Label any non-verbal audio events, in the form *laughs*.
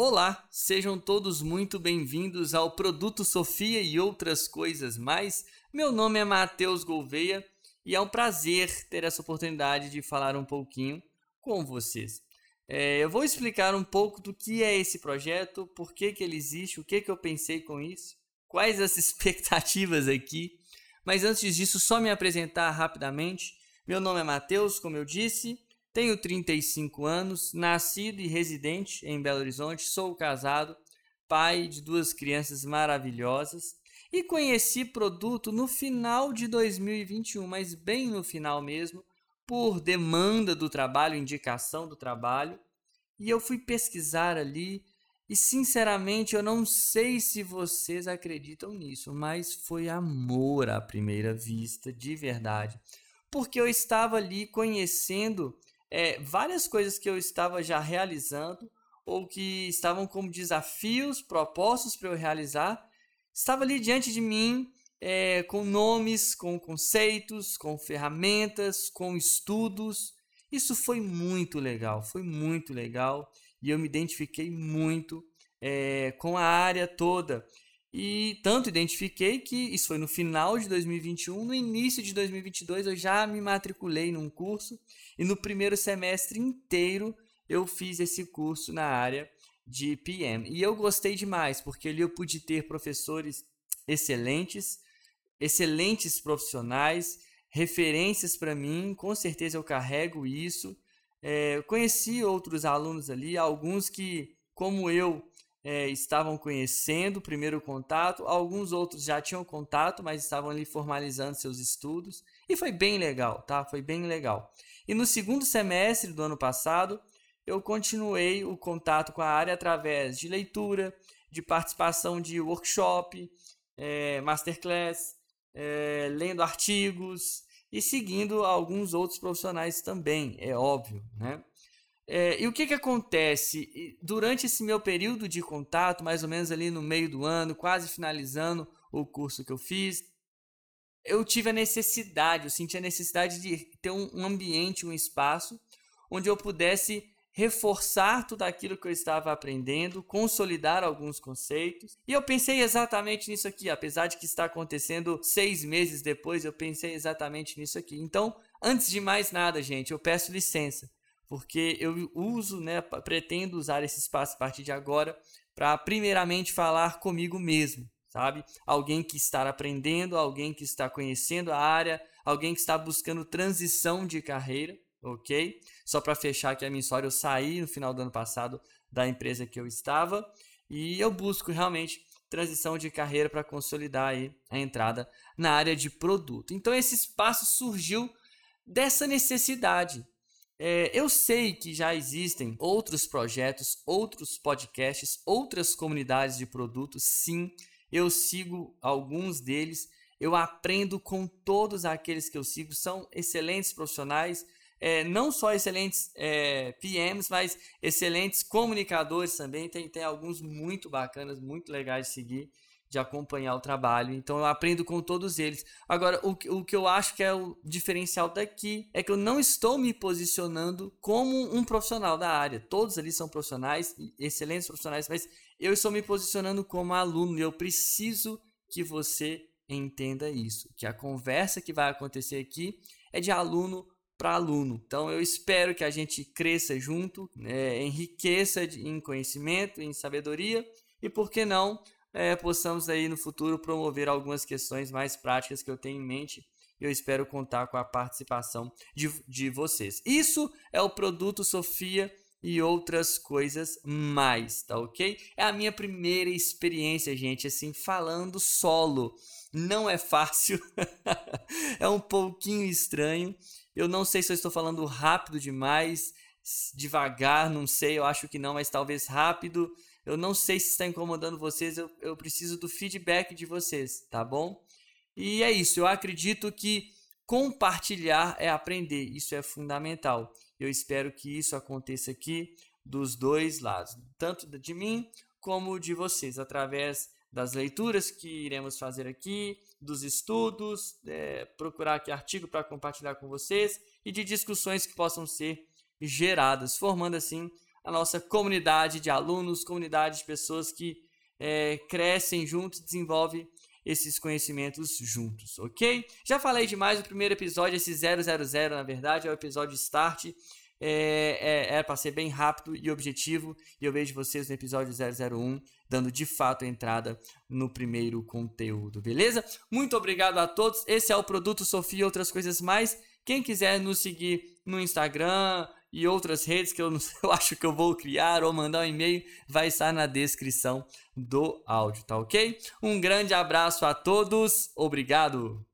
Olá, sejam todos muito bem-vindos ao Produto Sofia e outras coisas mais. Meu nome é Matheus Gouveia e é um prazer ter essa oportunidade de falar um pouquinho com vocês. É, eu vou explicar um pouco do que é esse projeto, por que, que ele existe, o que, que eu pensei com isso, quais as *laughs* expectativas aqui. Mas antes disso, só me apresentar rapidamente. Meu nome é Matheus, como eu disse, tenho 35 anos, nascido e residente em Belo Horizonte, sou casado, pai de duas crianças maravilhosas e conheci produto no final de 2021, mas bem no final mesmo, por demanda do trabalho, indicação do trabalho, e eu fui pesquisar ali e sinceramente eu não sei se vocês acreditam nisso, mas foi amor à primeira vista, de verdade. Porque eu estava ali conhecendo é, várias coisas que eu estava já realizando ou que estavam como desafios propostos para eu realizar, estava ali diante de mim é, com nomes, com conceitos, com ferramentas, com estudos. Isso foi muito legal, foi muito legal e eu me identifiquei muito é, com a área toda. E tanto identifiquei que isso foi no final de 2021, no início de 2022 eu já me matriculei num curso e no primeiro semestre inteiro eu fiz esse curso na área de PM. E eu gostei demais, porque ali eu pude ter professores excelentes, excelentes profissionais, referências para mim, com certeza eu carrego isso. É, conheci outros alunos ali, alguns que, como eu, é, estavam conhecendo primeiro contato, alguns outros já tinham contato, mas estavam ali formalizando seus estudos, e foi bem legal, tá? Foi bem legal. E no segundo semestre do ano passado, eu continuei o contato com a área através de leitura, de participação de workshop, é, masterclass, é, lendo artigos e seguindo alguns outros profissionais também, é óbvio, né? É, e o que, que acontece? Durante esse meu período de contato, mais ou menos ali no meio do ano, quase finalizando o curso que eu fiz, eu tive a necessidade, eu senti a necessidade de ter um ambiente, um espaço onde eu pudesse reforçar tudo aquilo que eu estava aprendendo, consolidar alguns conceitos. E eu pensei exatamente nisso aqui, apesar de que está acontecendo seis meses depois, eu pensei exatamente nisso aqui. Então, antes de mais nada, gente, eu peço licença, porque eu uso, né, pretendo usar esse espaço a partir de agora para primeiramente falar comigo mesmo sabe? Alguém que está aprendendo, alguém que está conhecendo a área, alguém que está buscando transição de carreira, ok? Só para fechar aqui a minha história, eu saí no final do ano passado da empresa que eu estava e eu busco realmente transição de carreira para consolidar aí a entrada na área de produto. Então esse espaço surgiu dessa necessidade. É, eu sei que já existem outros projetos, outros podcasts, outras comunidades de produtos, sim. Eu sigo alguns deles, eu aprendo com todos aqueles que eu sigo, são excelentes profissionais, é, não só excelentes é, PMs, mas excelentes comunicadores também. Tem, tem alguns muito bacanas, muito legais de seguir, de acompanhar o trabalho. Então eu aprendo com todos eles. Agora, o, o que eu acho que é o diferencial daqui é que eu não estou me posicionando como um profissional da área. Todos ali são profissionais, excelentes profissionais, mas eu estou me posicionando como aluno e eu preciso que você entenda isso, que a conversa que vai acontecer aqui é de aluno para aluno. Então eu espero que a gente cresça junto, né, enriqueça em conhecimento, em sabedoria e por que não é, possamos aí no futuro promover algumas questões mais práticas que eu tenho em mente. Eu espero contar com a participação de, de vocês. Isso é o produto Sofia e outras coisas mais, tá ok? É a minha primeira experiência, gente, assim, falando solo. Não é fácil, *laughs* é um pouquinho estranho. Eu não sei se eu estou falando rápido demais, devagar, não sei, eu acho que não, mas talvez rápido. Eu não sei se está incomodando vocês, eu, eu preciso do feedback de vocês, tá bom? E é isso, eu acredito que compartilhar é aprender, isso é fundamental. Eu espero que isso aconteça aqui dos dois lados, tanto de mim como de vocês, através das leituras que iremos fazer aqui, dos estudos, é, procurar aqui artigo para compartilhar com vocês e de discussões que possam ser geradas, formando assim a nossa comunidade de alunos, comunidade de pessoas que é, crescem juntos, desenvolvem esses conhecimentos juntos, ok? Já falei demais, o primeiro episódio, esse 000, na verdade, é o episódio Start. É, é, é para ser bem rápido e objetivo, e eu vejo vocês no episódio 001, dando de fato entrada no primeiro conteúdo, beleza? Muito obrigado a todos. Esse é o Produto Sofia e outras coisas mais. Quem quiser nos seguir no Instagram, e outras redes que eu, não, *laughs* eu acho que eu vou criar ou mandar um e-mail, vai estar na descrição do áudio, tá ok? Um grande abraço a todos, obrigado!